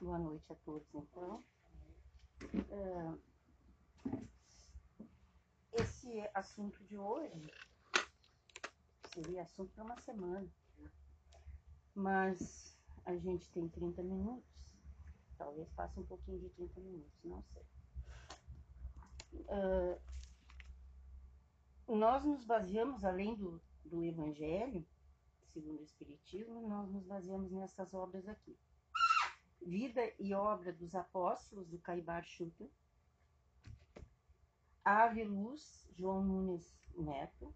Boa noite a todos, então. Uh, esse assunto de hoje seria assunto para uma semana, mas a gente tem 30 minutos, talvez passe um pouquinho de 30 minutos, não sei. Uh, nós nos baseamos, além do, do Evangelho, segundo o Espiritismo, nós nos baseamos nessas obras aqui. Vida e obra dos apóstolos do Caibar Schutter, Ave Luz, João Nunes Neto,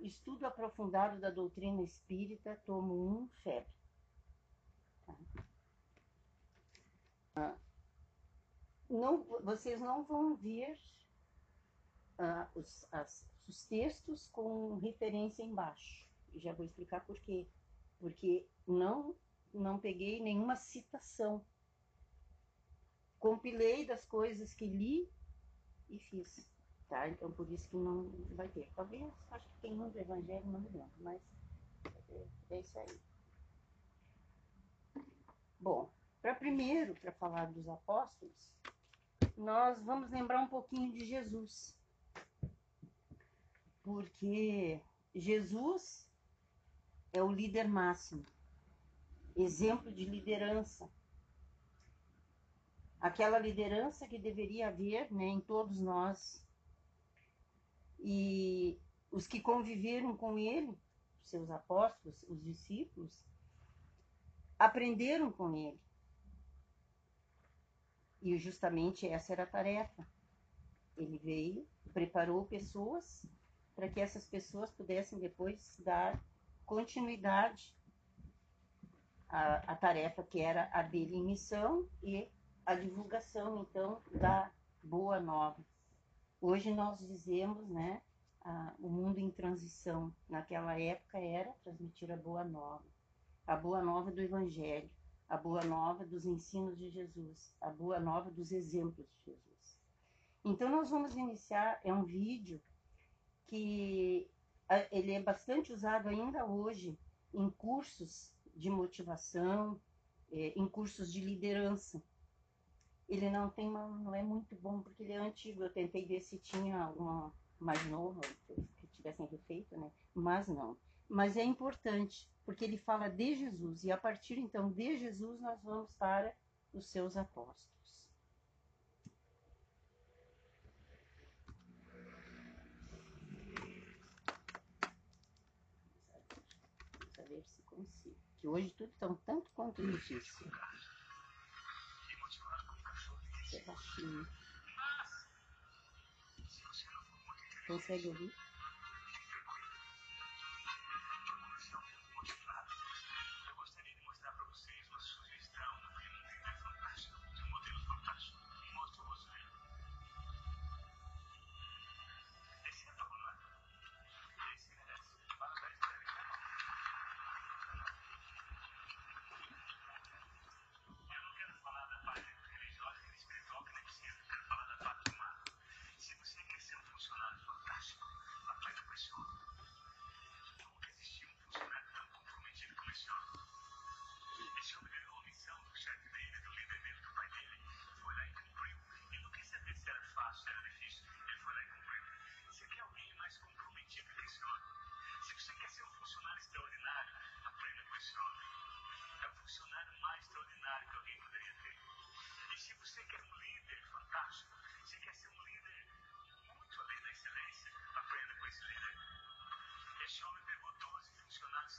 Estudo aprofundado da doutrina espírita, tomo 1, febre. Tá? Não, vocês não vão ver uh, os, as, os textos com referência embaixo. Já vou explicar por quê. Porque não não peguei nenhuma citação. Compilei das coisas que li e fiz. Tá? Então por isso que não vai ter. Talvez, acho que tem um do Evangelho, não me lembro, mas é, é isso aí. Bom, para primeiro, para falar dos apóstolos, nós vamos lembrar um pouquinho de Jesus. Porque Jesus é o líder máximo exemplo de liderança. Aquela liderança que deveria haver né, em todos nós. E os que conviveram com ele, seus apóstolos, os discípulos, aprenderam com ele. E justamente essa era a tarefa. Ele veio, preparou pessoas para que essas pessoas pudessem depois dar continuidade a, a tarefa que era a dele em missão e a divulgação, então, da boa nova. Hoje nós dizemos, né, a, o mundo em transição. Naquela época era transmitir a boa nova, a boa nova do Evangelho, a boa nova dos ensinos de Jesus, a boa nova dos exemplos de Jesus. Então nós vamos iniciar, é um vídeo que ele é bastante usado ainda hoje em cursos de motivação, é, em cursos de liderança. Ele não tem uma, não é muito bom porque ele é antigo. Eu tentei ver se tinha alguma mais nova que tivessem refeito, né? Mas não. Mas é importante porque ele fala de Jesus e a partir então de Jesus nós vamos para os seus apóstolos. Vamos ver se consigo que hoje tudo está um tanto quanto difícil. Baixinho. Consegue ouvir?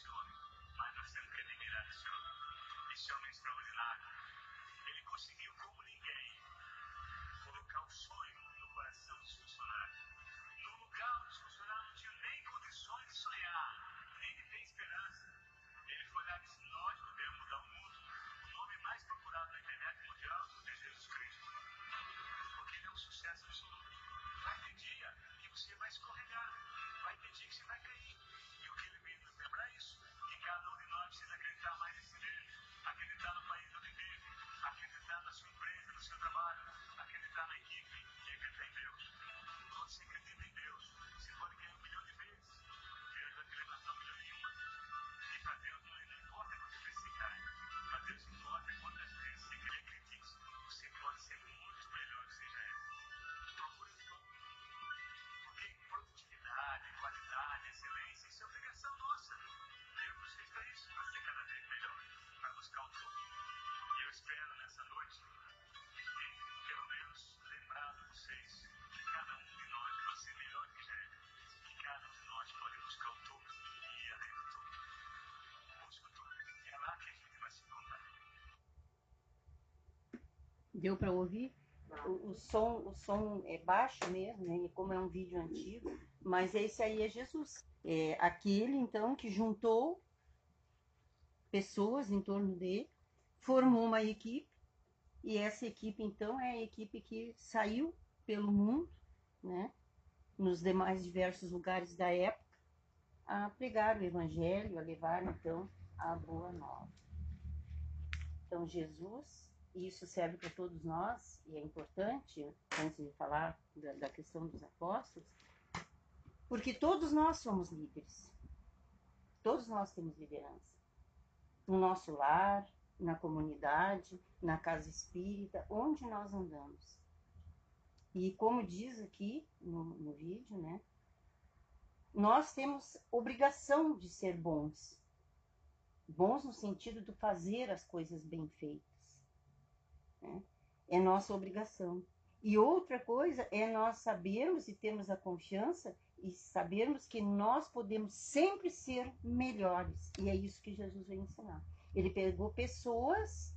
manos del generación. Visión extraordinaria. Ele conseguiu comunicar. Deu para ouvir? O, o, som, o som é baixo mesmo, né? como é um vídeo antigo, mas esse aí é Jesus. É aquele, então, que juntou pessoas em torno dele, formou uma equipe, e essa equipe, então, é a equipe que saiu pelo mundo, né? nos demais diversos lugares da época, a pregar o evangelho, a levar, então, a boa nova. Então, Jesus e isso serve para todos nós, e é importante, antes de falar da, da questão dos apóstolos, porque todos nós somos líderes. Todos nós temos liderança. No nosso lar, na comunidade, na casa espírita, onde nós andamos. E como diz aqui no, no vídeo, né? Nós temos obrigação de ser bons. Bons no sentido de fazer as coisas bem feitas. Né? É nossa obrigação. E outra coisa é nós sabermos e termos a confiança e sabermos que nós podemos sempre ser melhores. E é isso que Jesus veio ensinar. Ele pegou pessoas,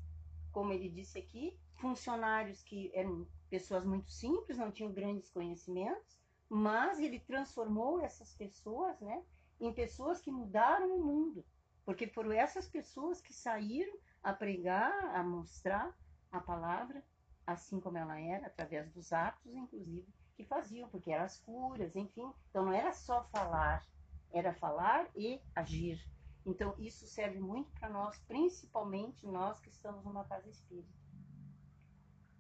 como ele disse aqui, funcionários que eram pessoas muito simples, não tinham grandes conhecimentos, mas ele transformou essas pessoas, né, em pessoas que mudaram o mundo, porque foram essas pessoas que saíram a pregar, a mostrar a palavra assim como ela era, através dos atos, inclusive, que faziam, porque eram as curas, enfim. Então não era só falar, era falar e agir. Então isso serve muito para nós, principalmente nós que estamos numa casa espírita.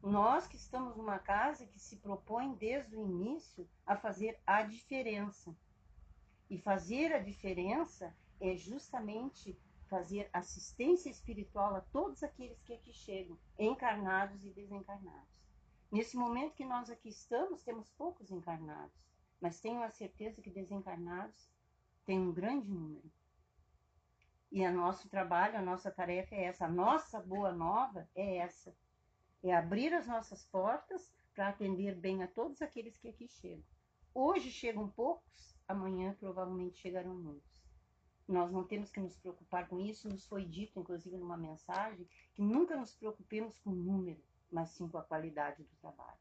Nós que estamos numa casa que se propõe desde o início a fazer a diferença. E fazer a diferença é justamente fazer assistência espiritual a todos aqueles que aqui chegam, encarnados e desencarnados. Nesse momento que nós aqui estamos, temos poucos encarnados, mas tenho a certeza que desencarnados tem um grande número. E o nosso trabalho, a nossa tarefa é essa, a nossa boa nova é essa. É abrir as nossas portas para atender bem a todos aqueles que aqui chegam. Hoje chegam poucos, amanhã provavelmente chegarão muitos. Nós não temos que nos preocupar com isso. Nos foi dito, inclusive, numa mensagem, que nunca nos preocupemos com o número, mas sim com a qualidade do trabalho.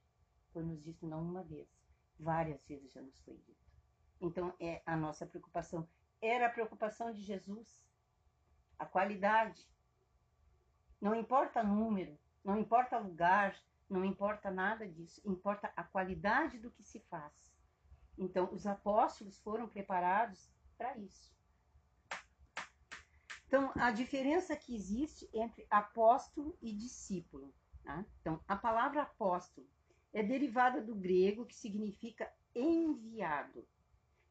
Foi nos dito não uma vez, várias vezes já nos foi dito. Então, é a nossa preocupação. Era a preocupação de Jesus. A qualidade. Não importa número, não importa lugar, não importa nada disso. Importa a qualidade do que se faz. Então, os apóstolos foram preparados para isso. Então, a diferença que existe entre apóstolo e discípulo. Tá? Então, a palavra apóstolo é derivada do grego que significa enviado.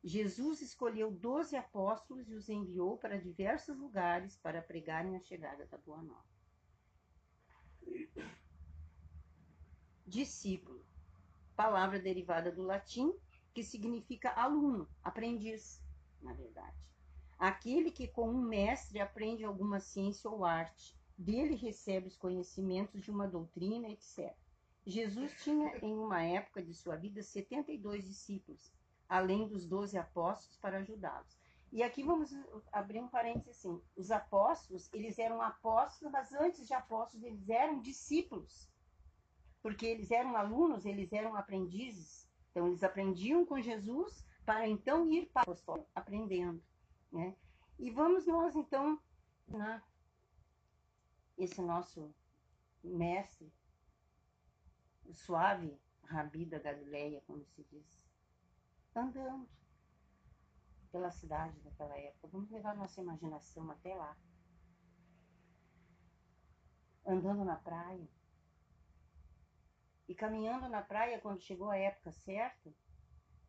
Jesus escolheu doze apóstolos e os enviou para diversos lugares para pregarem a chegada da Boa Nova. Discípulo, palavra derivada do latim que significa aluno, aprendiz, na verdade. Aquele que com um mestre aprende alguma ciência ou arte, dele recebe os conhecimentos de uma doutrina, etc. Jesus tinha, em uma época de sua vida, 72 discípulos, além dos 12 apóstolos para ajudá-los. E aqui vamos abrir um parênteses assim. Os apóstolos, eles eram apóstolos, mas antes de apóstolos, eles eram discípulos. Porque eles eram alunos, eles eram aprendizes. Então, eles aprendiam com Jesus para então ir para o aprendendo. Né? E vamos nós então na esse nosso mestre, o suave Rabi da Galileia, como se diz, andando pela cidade daquela época. Vamos levar nossa imaginação até lá. Andando na praia. E caminhando na praia, quando chegou a época certa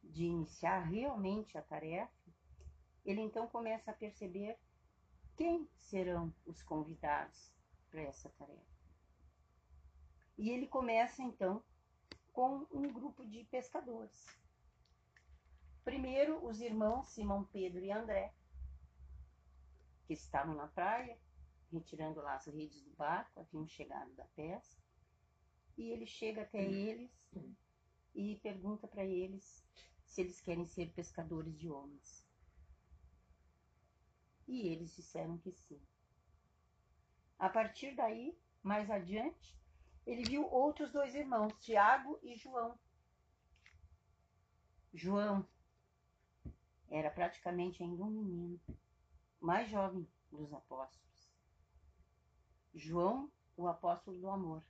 de iniciar realmente a tarefa, ele então começa a perceber quem serão os convidados para essa tarefa. E ele começa então com um grupo de pescadores. Primeiro, os irmãos Simão Pedro e André, que estavam na praia, retirando lá as redes do barco, haviam chegado da pesca. E ele chega até eles e pergunta para eles se eles querem ser pescadores de homens. E eles disseram que sim. A partir daí, mais adiante, ele viu outros dois irmãos, Tiago e João. João era praticamente ainda um menino, mais jovem dos apóstolos. João, o apóstolo do amor.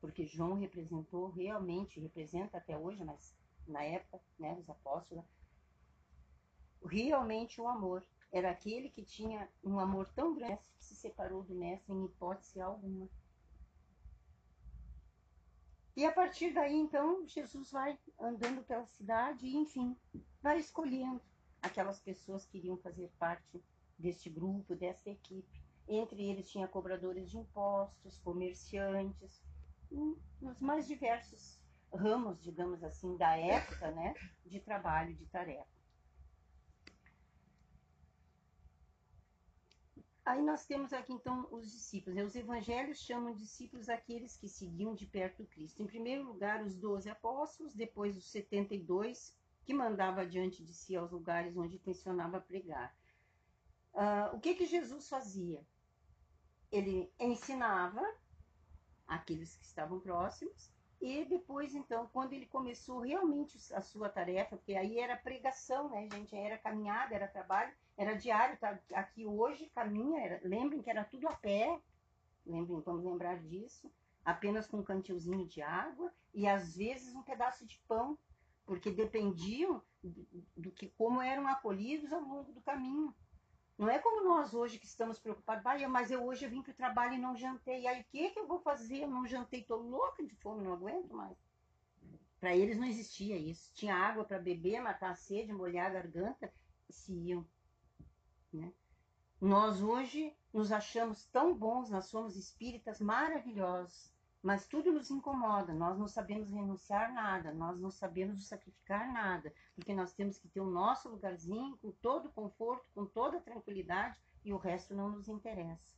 Porque João representou realmente, representa até hoje, mas na época, né, dos apóstolos, realmente o amor. Era aquele que tinha um amor tão grande que se separou do mestre em hipótese alguma. E a partir daí, então, Jesus vai andando pela cidade e, enfim, vai escolhendo aquelas pessoas que iriam fazer parte deste grupo, dessa equipe. Entre eles tinha cobradores de impostos, comerciantes, nos mais diversos ramos, digamos assim, da época, né, de trabalho, de tarefa. Aí nós temos aqui então os discípulos. Né? Os evangelhos chamam discípulos aqueles que seguiam de perto Cristo. Em primeiro lugar, os doze apóstolos, depois os 72 que mandava diante de si aos lugares onde intencionava pregar. Uh, o que que Jesus fazia? Ele ensinava aqueles que estavam próximos e depois, então, quando ele começou realmente a sua tarefa, porque aí era pregação, né, gente? Era caminhada, era trabalho, era diário. Tá? Aqui hoje caminha, era, lembrem que era tudo a pé, lembrem, vamos lembrar disso, apenas com um cantilzinho de água e às vezes um pedaço de pão, porque dependiam do, do que como eram acolhidos ao longo do caminho. Não é como nós hoje que estamos preocupados, ah, mas eu hoje eu vim para o trabalho e não jantei. Aí o que, que eu vou fazer? Eu não jantei, estou louca de fome, não aguento mais. Para eles não existia isso. Tinha água para beber, matar a sede, molhar a garganta se iam. Né? Nós hoje nos achamos tão bons, nós somos espíritas maravilhosos, mas tudo nos incomoda, nós não sabemos renunciar nada, nós não sabemos sacrificar nada, porque nós temos que ter o nosso lugarzinho com todo conforto, com toda tranquilidade e o resto não nos interessa.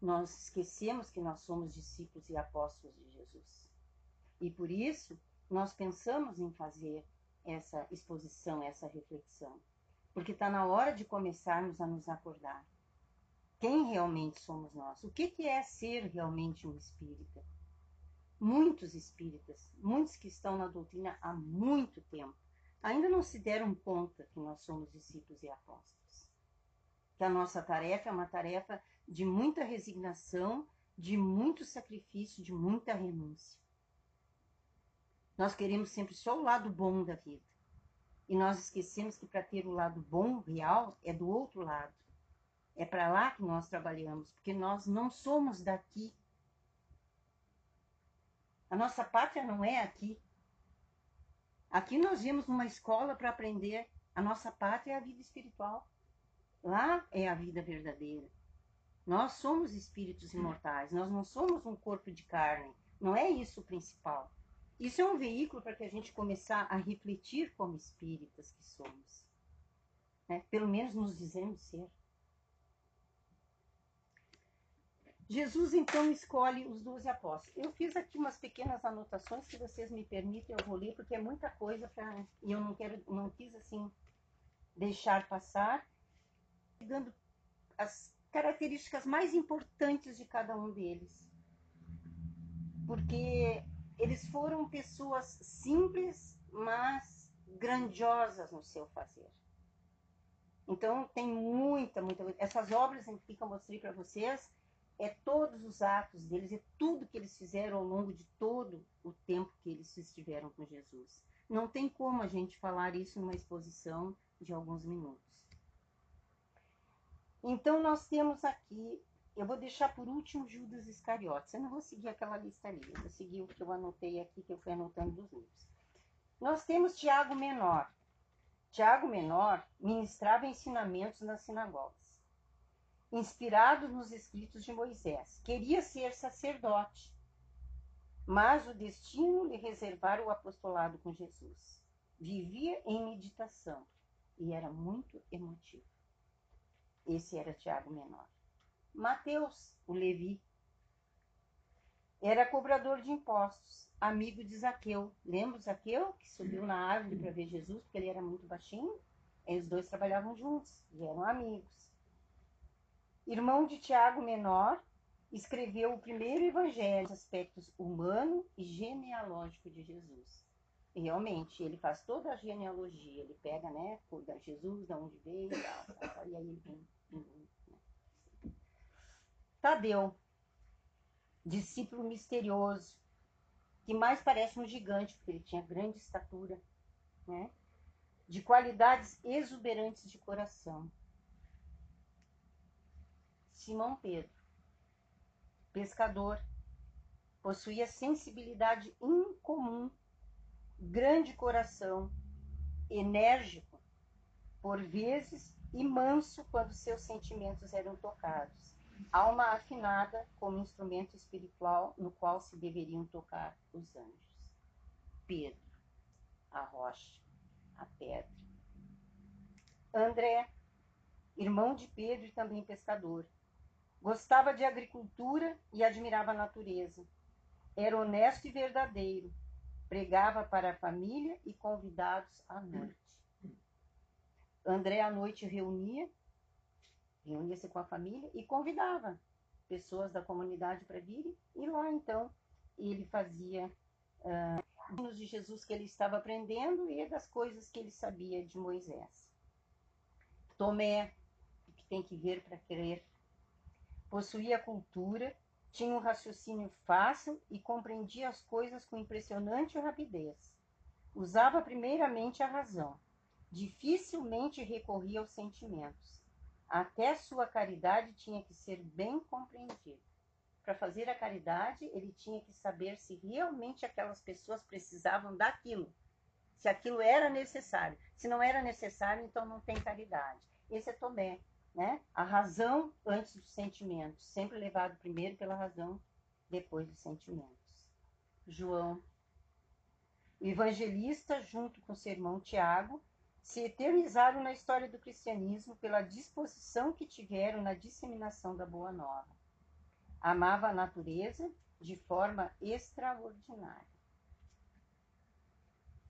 Nós esquecemos que nós somos discípulos e apóstolos de Jesus. E por isso, nós pensamos em fazer essa exposição, essa reflexão. Porque está na hora de começarmos a nos acordar quem realmente somos nós? O que, que é ser realmente um espírita? Muitos espíritas, muitos que estão na doutrina há muito tempo, ainda não se deram conta que nós somos discípulos e apóstolos. Que a nossa tarefa é uma tarefa de muita resignação, de muito sacrifício, de muita renúncia. Nós queremos sempre só o lado bom da vida. E nós esquecemos que para ter o lado bom, real, é do outro lado. É para lá que nós trabalhamos, porque nós não somos daqui. A nossa pátria não é aqui. Aqui nós vimos uma escola para aprender. A nossa pátria é a vida espiritual. Lá é a vida verdadeira. Nós somos espíritos imortais, nós não somos um corpo de carne. Não é isso o principal. Isso é um veículo para que a gente começar a refletir como espíritas que somos. Né? Pelo menos nos dizemos ser. Jesus então escolhe os doze apóstolos. Eu fiz aqui umas pequenas anotações, se vocês me permitem, eu vou ler, porque é muita coisa e eu não quero, não quis assim deixar passar, dando as características mais importantes de cada um deles, porque eles foram pessoas simples, mas grandiosas no seu fazer. Então tem muita, muita. Essas obras que eu mostrei para vocês é todos os atos deles, é tudo que eles fizeram ao longo de todo o tempo que eles estiveram com Jesus. Não tem como a gente falar isso numa exposição de alguns minutos. Então, nós temos aqui, eu vou deixar por último Judas Iscariotes. Eu não vou seguir aquela lista ali, eu vou seguir o que eu anotei aqui, que eu fui anotando dos livros. Nós temos Tiago Menor. Tiago Menor ministrava ensinamentos nas sinagogas inspirado nos escritos de Moisés. Queria ser sacerdote, mas o destino lhe reservara o apostolado com Jesus. Vivia em meditação e era muito emotivo. Esse era Tiago Menor. Mateus, o Levi, era cobrador de impostos, amigo de Zaqueu. Lembra o Zaqueu, que subiu na árvore para ver Jesus, porque ele era muito baixinho? Eles dois trabalhavam juntos e eram amigos irmão de Tiago Menor, escreveu o primeiro evangelho aspectos humano e genealógico de Jesus. Realmente, ele faz toda a genealogia, ele pega, né, da Jesus, de onde veio, e aí ele. Tadeu, discípulo misterioso, que mais parece um gigante, porque ele tinha grande estatura, né, de qualidades exuberantes de coração. Simão Pedro, pescador, possuía sensibilidade incomum, grande coração, enérgico, por vezes, e manso quando seus sentimentos eram tocados. Alma afinada como instrumento espiritual no qual se deveriam tocar os anjos. Pedro, a rocha, a pedra. André, irmão de Pedro e também pescador Gostava de agricultura e admirava a natureza. Era honesto e verdadeiro. Pregava para a família e convidados à noite. André à noite reunia, reunia-se com a família e convidava pessoas da comunidade para virem. E lá então ele fazia uh, de Jesus que ele estava aprendendo e das coisas que ele sabia de Moisés. Tomé, que tem que ver para crer, Possuía cultura, tinha um raciocínio fácil e compreendia as coisas com impressionante rapidez. Usava primeiramente a razão. Dificilmente recorria aos sentimentos. Até sua caridade tinha que ser bem compreendida. Para fazer a caridade, ele tinha que saber se realmente aquelas pessoas precisavam daquilo, se aquilo era necessário. Se não era necessário, então não tem caridade. Esse é Tomé né? A razão antes dos sentimentos, sempre levado primeiro pela razão, depois dos sentimentos. João, o evangelista, junto com seu irmão Tiago, se eternizaram na história do cristianismo pela disposição que tiveram na disseminação da boa nova. Amava a natureza de forma extraordinária.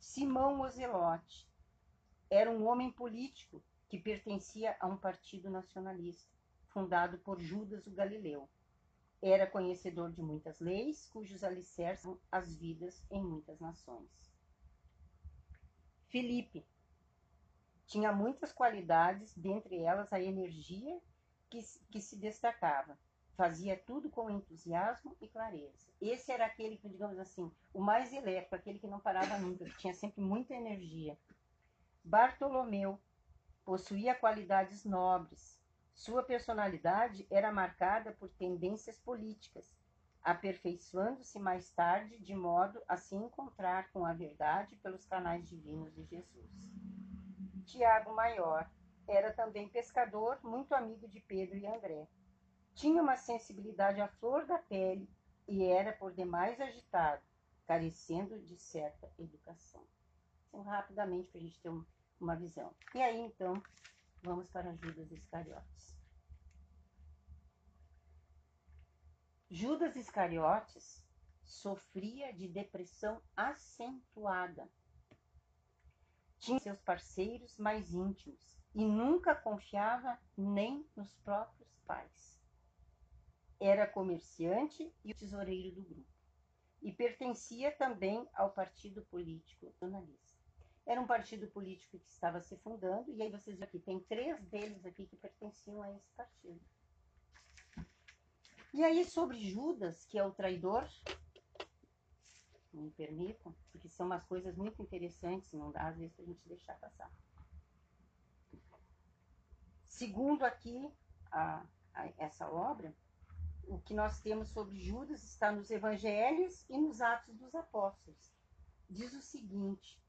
Simão Ozelote era um homem político que pertencia a um partido nacionalista, fundado por Judas o Galileu. Era conhecedor de muitas leis, cujos alicerces as vidas em muitas nações. Filipe tinha muitas qualidades, dentre elas a energia que, que se destacava. Fazia tudo com entusiasmo e clareza. Esse era aquele que, digamos assim, o mais elétrico, aquele que não parava nunca, que tinha sempre muita energia. Bartolomeu Possuía qualidades nobres. Sua personalidade era marcada por tendências políticas, aperfeiçoando-se mais tarde de modo a se encontrar com a verdade pelos canais divinos de Jesus. Tiago Maior era também pescador, muito amigo de Pedro e André. Tinha uma sensibilidade à flor da pele e era por demais agitado, carecendo de certa educação. Então, rapidamente, para a gente ter um, uma visão. E aí, então, vamos para Judas Iscariotes. Judas Iscariotes sofria de depressão acentuada. Tinha seus parceiros mais íntimos e nunca confiava nem nos próprios pais. Era comerciante e tesoureiro do grupo. E pertencia também ao partido político jornalista. Era um partido político que estava se fundando, e aí vocês aqui, tem três deles aqui que pertenciam a esse partido. E aí, sobre Judas, que é o traidor, me permitam, porque são umas coisas muito interessantes, não dá às vezes para a gente deixar passar. Segundo aqui a, a, essa obra, o que nós temos sobre Judas está nos evangelhos e nos Atos dos Apóstolos. Diz o seguinte: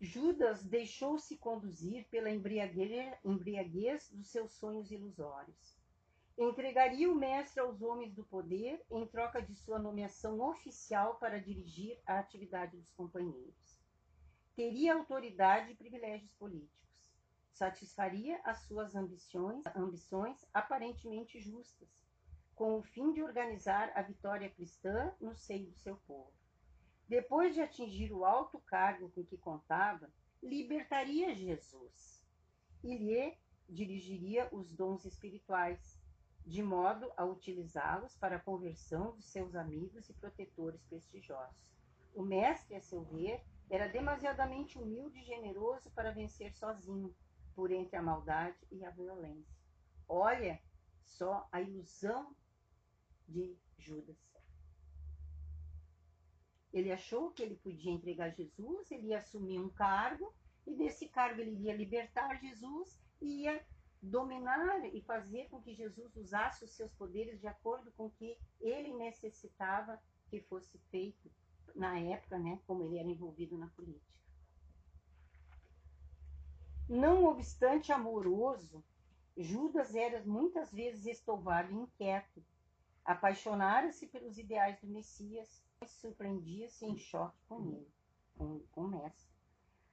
Judas deixou-se conduzir pela embriaguez dos seus sonhos ilusórios. Entregaria o mestre aos homens do poder em troca de sua nomeação oficial para dirigir a atividade dos companheiros. Teria autoridade e privilégios políticos satisfaria as suas ambições, ambições aparentemente justas, com o fim de organizar a vitória cristã no seio do seu povo. Depois de atingir o alto cargo com que contava, libertaria Jesus e lhe dirigiria os dons espirituais, de modo a utilizá-los para a conversão de seus amigos e protetores prestigiosos. O mestre, a seu ver, era demasiadamente humilde e generoso para vencer sozinho por entre a maldade e a violência. Olha só a ilusão de Judas. Ele achou que ele podia entregar Jesus, ele ia assumir um cargo, e desse cargo ele iria libertar Jesus e ia dominar e fazer com que Jesus usasse os seus poderes de acordo com o que ele necessitava que fosse feito na época, né, como ele era envolvido na política. Não obstante amoroso, Judas era muitas vezes estovado e inquieto. Apaixonara-se pelos ideais do Messias e surpreendia-se em choque com ele, com, com o Mestre.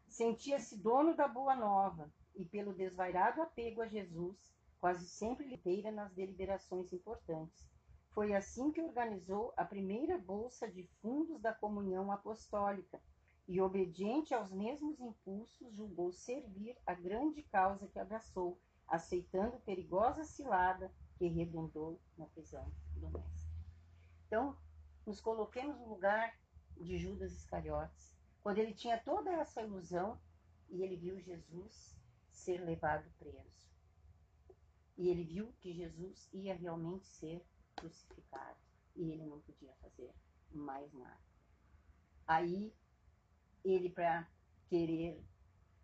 Sentia-se dono da boa nova e, pelo desvairado apego a Jesus, quase sempre liteira nas deliberações importantes. Foi assim que organizou a primeira bolsa de fundos da comunhão apostólica, e, obediente aos mesmos impulsos, julgou servir a grande causa que abraçou, aceitando perigosa cilada que redundou na prisão do Mestre. Então, nos coloquemos no lugar de Judas Iscariotes, quando ele tinha toda essa ilusão e ele viu Jesus ser levado preso. E ele viu que Jesus ia realmente ser crucificado e ele não podia fazer mais nada. Aí ele, para querer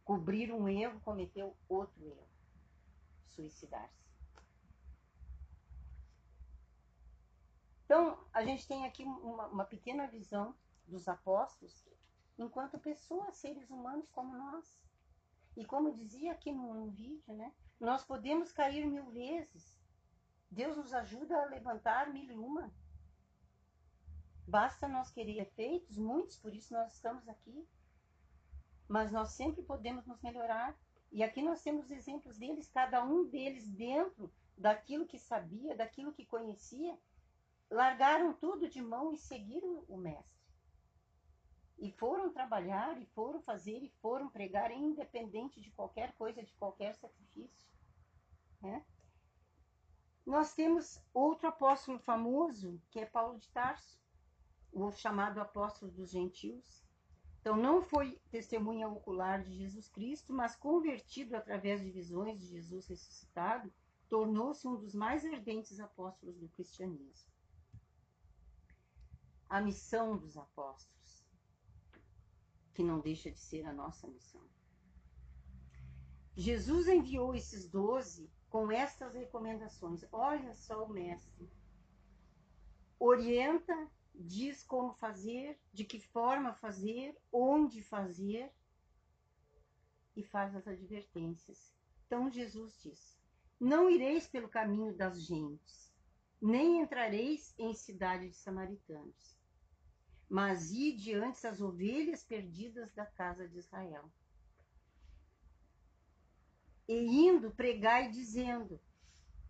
cobrir um erro, cometeu outro erro: suicidar-se. Então, a gente tem aqui uma, uma pequena visão dos apóstolos enquanto pessoas, seres humanos como nós. E como dizia aqui no, no, vídeo, né? Nós podemos cair mil vezes. Deus nos ajuda a levantar mil e uma. Basta nós querer efeitos, muitos, por isso nós estamos aqui. Mas nós sempre podemos nos melhorar. E aqui nós temos exemplos deles, cada um deles dentro daquilo que sabia, daquilo que conhecia, largaram tudo de mão e seguiram o mestre. E foram trabalhar, e foram fazer, e foram pregar, independente de qualquer coisa, de qualquer sacrifício. Né? Nós temos outro apóstolo famoso, que é Paulo de Tarso o chamado apóstolo dos gentios. Então, não foi testemunha ocular de Jesus Cristo, mas convertido através de visões de Jesus ressuscitado, tornou-se um dos mais ardentes apóstolos do cristianismo. A missão dos apóstolos, que não deixa de ser a nossa missão. Jesus enviou esses doze com estas recomendações. Olha só o mestre. Orienta diz como fazer, de que forma fazer, onde fazer e faz as advertências. Então Jesus diz: Não ireis pelo caminho das gentes, nem entrareis em cidade de samaritanos, mas ide antes as ovelhas perdidas da casa de Israel. E indo, pregai dizendo: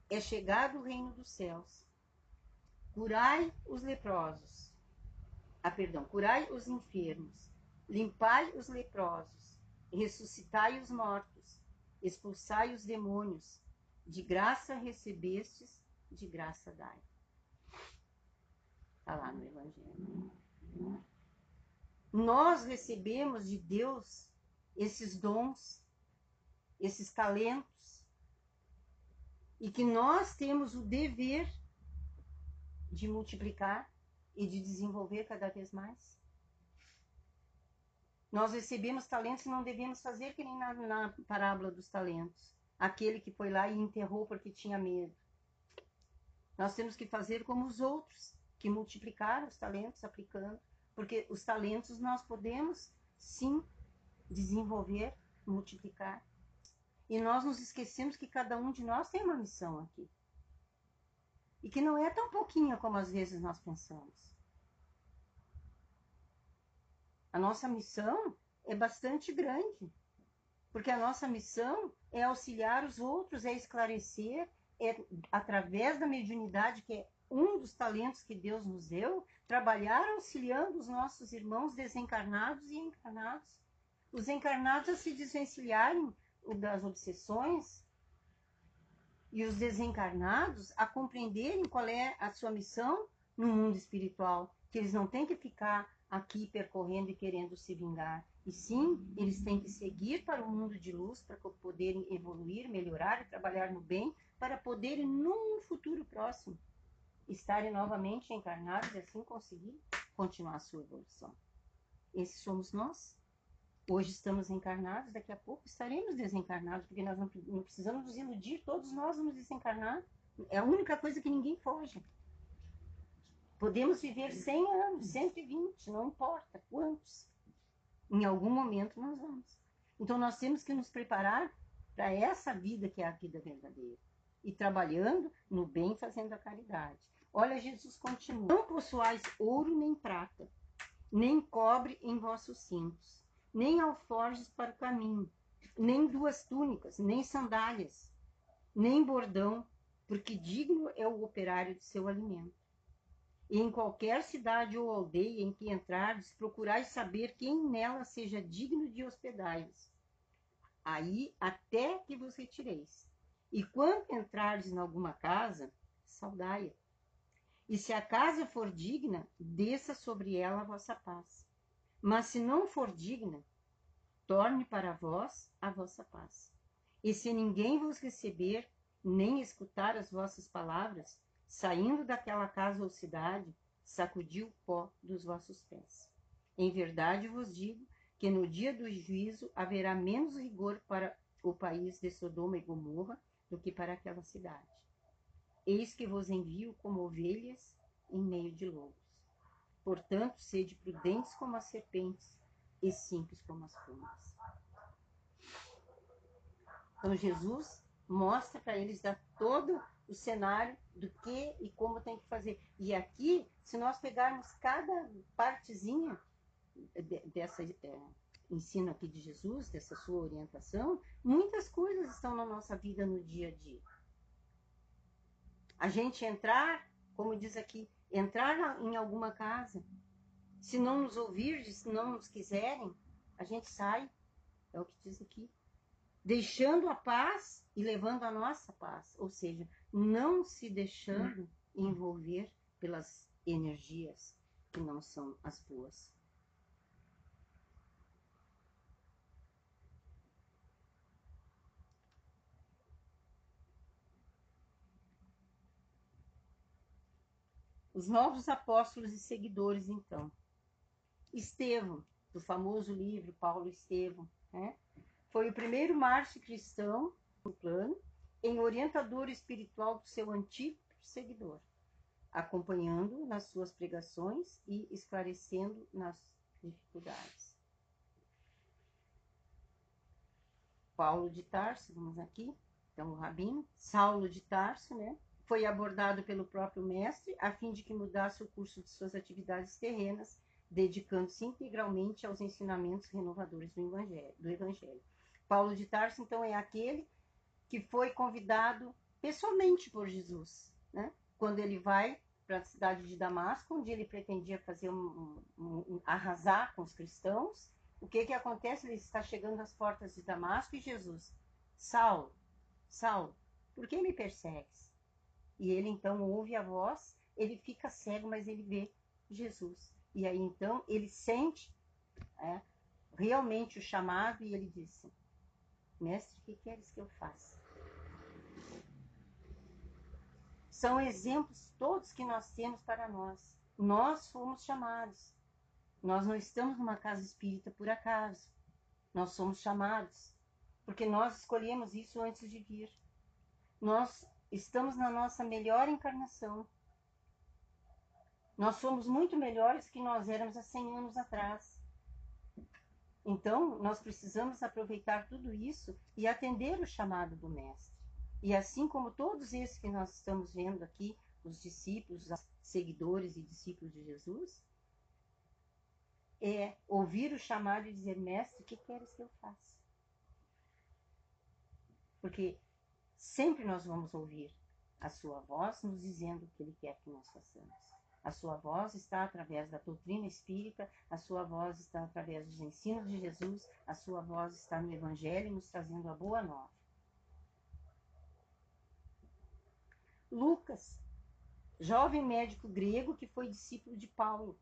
É chegado o reino dos céus Curai os leprosos. Ah, perdão. Curai os enfermos. Limpai os leprosos. Ressuscitai os mortos. Expulsai os demônios. De graça recebestes, de graça dai. Está lá no Evangelho. Nós recebemos de Deus esses dons, esses talentos, e que nós temos o dever de multiplicar e de desenvolver cada vez mais? Nós recebemos talentos e não devemos fazer que nem na, na parábola dos talentos. Aquele que foi lá e enterrou porque tinha medo. Nós temos que fazer como os outros, que multiplicaram os talentos aplicando, porque os talentos nós podemos sim desenvolver, multiplicar. E nós nos esquecemos que cada um de nós tem uma missão aqui. E que não é tão pouquinha como às vezes nós pensamos. A nossa missão é bastante grande. Porque a nossa missão é auxiliar os outros, é esclarecer, é através da mediunidade, que é um dos talentos que Deus nos deu, trabalhar auxiliando os nossos irmãos desencarnados e encarnados. Os encarnados a se desvencilharem das obsessões e os desencarnados a compreenderem qual é a sua missão no mundo espiritual, que eles não têm que ficar aqui percorrendo e querendo se vingar. E sim, eles têm que seguir para o mundo de luz para poderem evoluir, melhorar e trabalhar no bem, para poderem, num futuro próximo, estarem novamente encarnados e assim conseguir continuar a sua evolução. Esses somos nós. Hoje estamos encarnados, daqui a pouco estaremos desencarnados, porque nós não, precisamos nos iludir, todos nós vamos desencarnar. É a única coisa que ninguém foge. Podemos viver 100 anos, 120, não importa quantos. Em algum momento nós vamos. Então nós temos que nos preparar para essa vida que é a vida verdadeira. E trabalhando no bem, fazendo a caridade. Olha, Jesus continua: Não possuais ouro nem prata, nem cobre em vossos cintos, nem alforjes para o caminho, nem duas túnicas, nem sandálias, nem bordão, porque digno é o operário de seu alimento. E em qualquer cidade ou aldeia em que entrardes, procurais saber quem nela seja digno de hospedar-vos. Aí até que vos retireis. E quando entrardes em alguma casa, saudai-a. E se a casa for digna, desça sobre ela a vossa paz. Mas se não for digna, torne para vós a vossa paz. E se ninguém vos receber, nem escutar as vossas palavras, saindo daquela casa ou cidade, sacudiu o pó dos vossos pés. Em verdade vos digo que no dia do juízo haverá menos rigor para o país de Sodoma e Gomorra do que para aquela cidade. Eis que vos envio como ovelhas em meio de lobos. Portanto, sede prudentes como as serpentes e simples como as pombas. Então, Jesus mostra para eles dar todo o cenário do que e como tem que fazer. E aqui, se nós pegarmos cada partezinha dessa é, ensino aqui de Jesus, dessa sua orientação, muitas coisas estão na nossa vida no dia a dia. A gente entrar, como diz aqui, entrar em alguma casa, se não nos ouvir, se não nos quiserem, a gente sai. É o que diz aqui. Deixando a paz e levando a nossa paz. Ou seja, não se deixando envolver pelas energias que não são as boas. Os novos apóstolos e seguidores, então. Estevão, do famoso livro Paulo Estevão, né? foi o primeiro mártir cristão no plano em orientador espiritual do seu antigo seguidor, acompanhando nas suas pregações e esclarecendo nas dificuldades. Paulo de Tarso, vamos aqui, então o rabino, Saulo de Tarso, né? Foi abordado pelo próprio mestre a fim de que mudasse o curso de suas atividades terrenas, dedicando-se integralmente aos ensinamentos renovadores do evangelho, do evangelho. Paulo de Tarso, então, é aquele que foi convidado pessoalmente por Jesus, né? Quando ele vai para a cidade de Damasco, onde ele pretendia fazer um, um, um, arrasar com os cristãos, o que que acontece? Ele está chegando às portas de Damasco e Jesus, Saulo, Saulo, por que me persegues? E ele então ouve a voz, ele fica cego, mas ele vê Jesus. E aí então ele sente é, realmente o chamado e ele disse: Mestre, o que queres que eu faça? São exemplos todos que nós temos para nós. Nós fomos chamados. Nós não estamos numa casa espírita por acaso. Nós somos chamados. Porque nós escolhemos isso antes de vir. Nós estamos na nossa melhor encarnação. Nós somos muito melhores que nós éramos há 100 anos atrás. Então, nós precisamos aproveitar tudo isso e atender o chamado do Mestre. E assim como todos esses que nós estamos vendo aqui, os discípulos, os seguidores e discípulos de Jesus, é ouvir o chamado e dizer: Mestre, o que queres que eu faça? Porque sempre nós vamos ouvir a sua voz nos dizendo o que ele quer que nós façamos. A sua voz está através da doutrina espírita, a sua voz está através dos ensinos de Jesus, a sua voz está no Evangelho nos trazendo a boa nova. Lucas, jovem médico grego que foi discípulo de Paulo,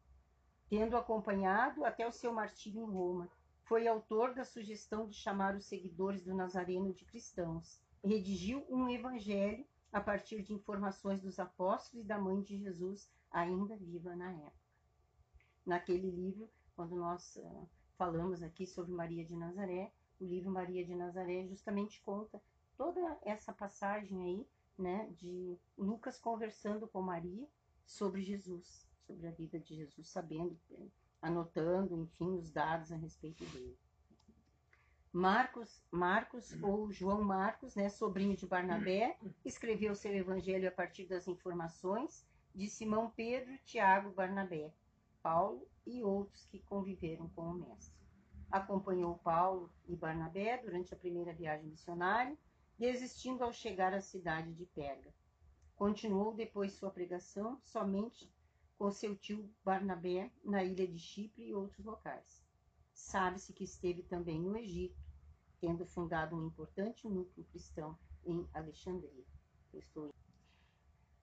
tendo acompanhado até o seu martírio em Roma, foi autor da sugestão de chamar os seguidores do Nazareno de cristãos. Redigiu um evangelho a partir de informações dos apóstolos e da mãe de Jesus ainda viva na época. Naquele livro, quando nós uh, falamos aqui sobre Maria de Nazaré, o livro Maria de Nazaré justamente conta toda essa passagem aí, né, de Lucas conversando com Maria sobre Jesus, sobre a vida de Jesus, sabendo, anotando, enfim, os dados a respeito dele. Marcos, Marcos ou João Marcos, né, sobrinho de Barnabé, escreveu seu evangelho a partir das informações de Simão Pedro, Tiago, Barnabé, Paulo e outros que conviveram com o mestre. Acompanhou Paulo e Barnabé durante a primeira viagem missionária, desistindo ao chegar à cidade de Perga. Continuou depois sua pregação somente com seu tio Barnabé na ilha de Chipre e outros locais. Sabe-se que esteve também no Egito, tendo fundado um importante núcleo cristão em Alexandria.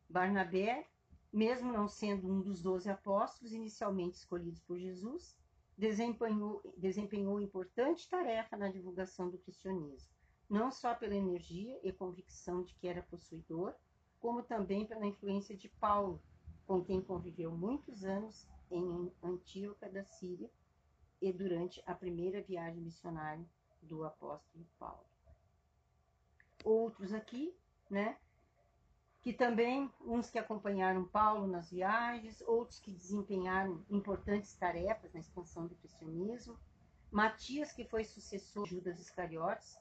Barnabé mesmo não sendo um dos doze apóstolos inicialmente escolhidos por Jesus, desempenhou, desempenhou importante tarefa na divulgação do cristianismo, não só pela energia e convicção de que era possuidor, como também pela influência de Paulo, com quem conviveu muitos anos em Antíoca da Síria e durante a primeira viagem missionária do apóstolo Paulo. Outros aqui, né, que também uns que acompanharam Paulo nas viagens, outros que desempenharam importantes tarefas na expansão do cristianismo, Matias, que foi sucessor de Judas Iscariotes,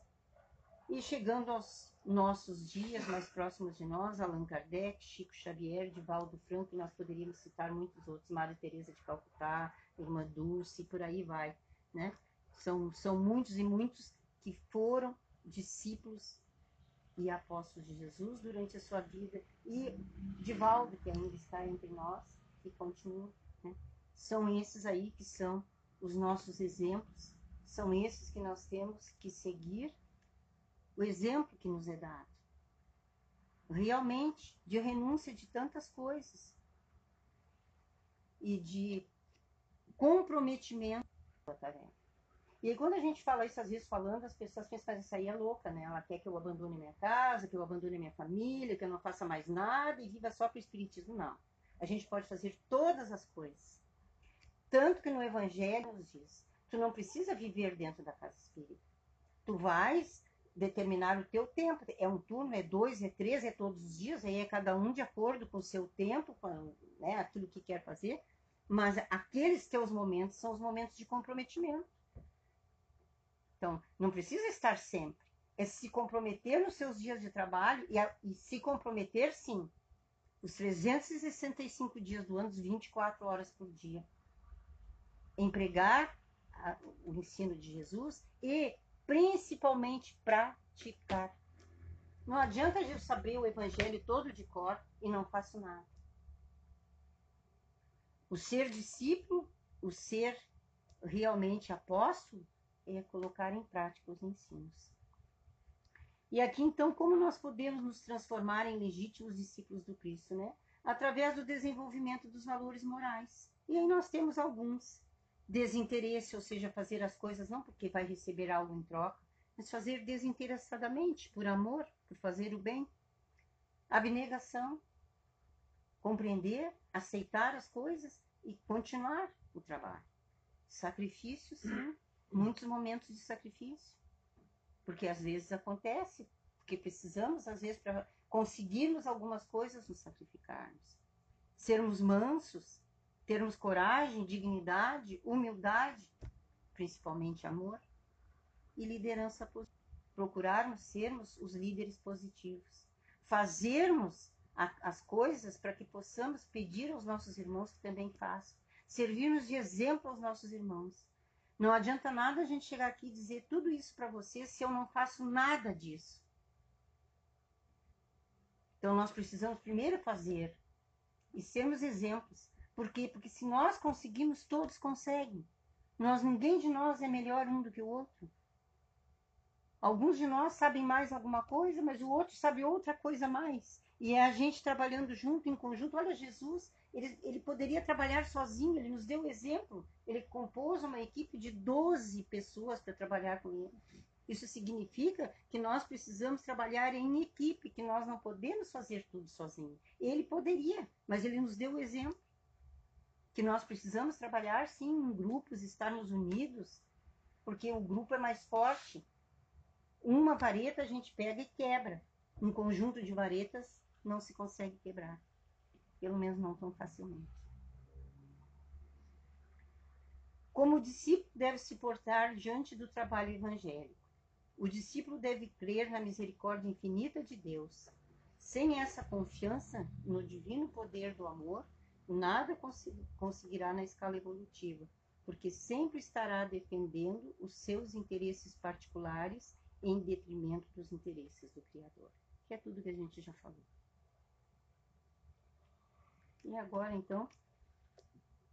e chegando aos nossos dias mais próximos de nós, Allan Kardec, Chico Xavier, Divaldo Franco, e nós poderíamos citar muitos outros, Maria Teresa de Calcutá, Irmã Dulce, e por aí vai, né? São, são muitos e muitos que foram discípulos e apóstolos de Jesus durante a sua vida, e Divaldo, que ainda está entre nós, que continua. Né? São esses aí que são os nossos exemplos, são esses que nós temos que seguir o exemplo que nos é dado. Realmente, de renúncia de tantas coisas e de comprometimento com a tarefa. E aí, quando a gente fala isso, às vezes falando, as pessoas pensam, que isso aí é louca, né? Ela quer que eu abandone minha casa, que eu abandone minha família, que eu não faça mais nada e viva só para o Espiritismo. Não. A gente pode fazer todas as coisas. Tanto que no Evangelho nos diz, tu não precisa viver dentro da casa espírita. Tu vais determinar o teu tempo. É um turno, é dois, é três, é todos os dias, aí é cada um de acordo com o seu tempo, com né, aquilo que quer fazer. Mas aqueles teus momentos são os momentos de comprometimento. Então, não precisa estar sempre. É se comprometer nos seus dias de trabalho e, a, e se comprometer, sim, os 365 dias do ano, 24 horas por dia. Empregar a, o ensino de Jesus e, principalmente, praticar. Não adianta eu saber o evangelho todo de cor e não faço nada. O ser discípulo, o ser realmente apóstolo, é colocar em prática os ensinos. E aqui então, como nós podemos nos transformar em legítimos discípulos do Cristo, né? Através do desenvolvimento dos valores morais. E aí nós temos alguns. Desinteresse, ou seja, fazer as coisas não porque vai receber algo em troca, mas fazer desinteressadamente, por amor, por fazer o bem. Abnegação, compreender, aceitar as coisas e continuar o trabalho. Sacrifício, sim, muitos momentos de sacrifício, porque às vezes acontece, porque precisamos, às vezes, para conseguirmos algumas coisas, nos sacrificarmos. Sermos mansos, termos coragem, dignidade, humildade, principalmente amor, e liderança positiva. Procurarmos sermos os líderes positivos. Fazermos a, as coisas para que possamos pedir aos nossos irmãos que também façam. Servirmos de exemplo aos nossos irmãos. Não adianta nada a gente chegar aqui e dizer tudo isso para você se eu não faço nada disso. Então nós precisamos primeiro fazer e sermos exemplos. Por quê? Porque se nós conseguimos, todos conseguem. Nós, ninguém de nós é melhor um do que o outro. Alguns de nós sabem mais alguma coisa, mas o outro sabe outra coisa mais. E é a gente trabalhando junto, em conjunto. Olha, Jesus, ele, ele poderia trabalhar sozinho, ele nos deu o exemplo. Ele compôs uma equipe de 12 pessoas para trabalhar com ele. Isso significa que nós precisamos trabalhar em equipe, que nós não podemos fazer tudo sozinho. Ele poderia, mas ele nos deu o exemplo. Que nós precisamos trabalhar sim em grupos, estarmos unidos, porque o grupo é mais forte. Uma vareta a gente pega e quebra. Um conjunto de varetas não se consegue quebrar. Pelo menos não tão facilmente. Como o discípulo deve se portar diante do trabalho evangélico? O discípulo deve crer na misericórdia infinita de Deus. Sem essa confiança no divino poder do amor, nada conseguirá na escala evolutiva, porque sempre estará defendendo os seus interesses particulares em detrimento dos interesses do Criador, que é tudo que a gente já falou. E agora, então,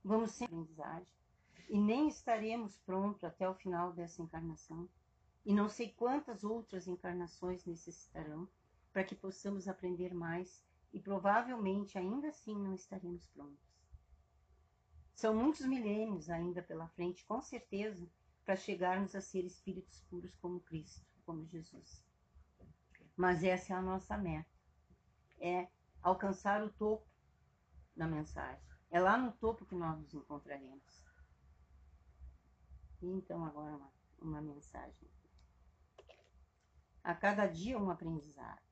vamos sem aprendizagem, e nem estaremos prontos até o final dessa encarnação e não sei quantas outras encarnações necessitarão para que possamos aprender mais e provavelmente ainda assim não estaremos prontos. São muitos milênios ainda pela frente, com certeza, para chegarmos a ser espíritos puros como Cristo, como Jesus. Mas essa é a nossa meta. É alcançar o topo da mensagem. É lá no topo que nós nos encontraremos. E então agora uma, uma mensagem a cada dia um aprendizado.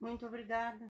Muito obrigada.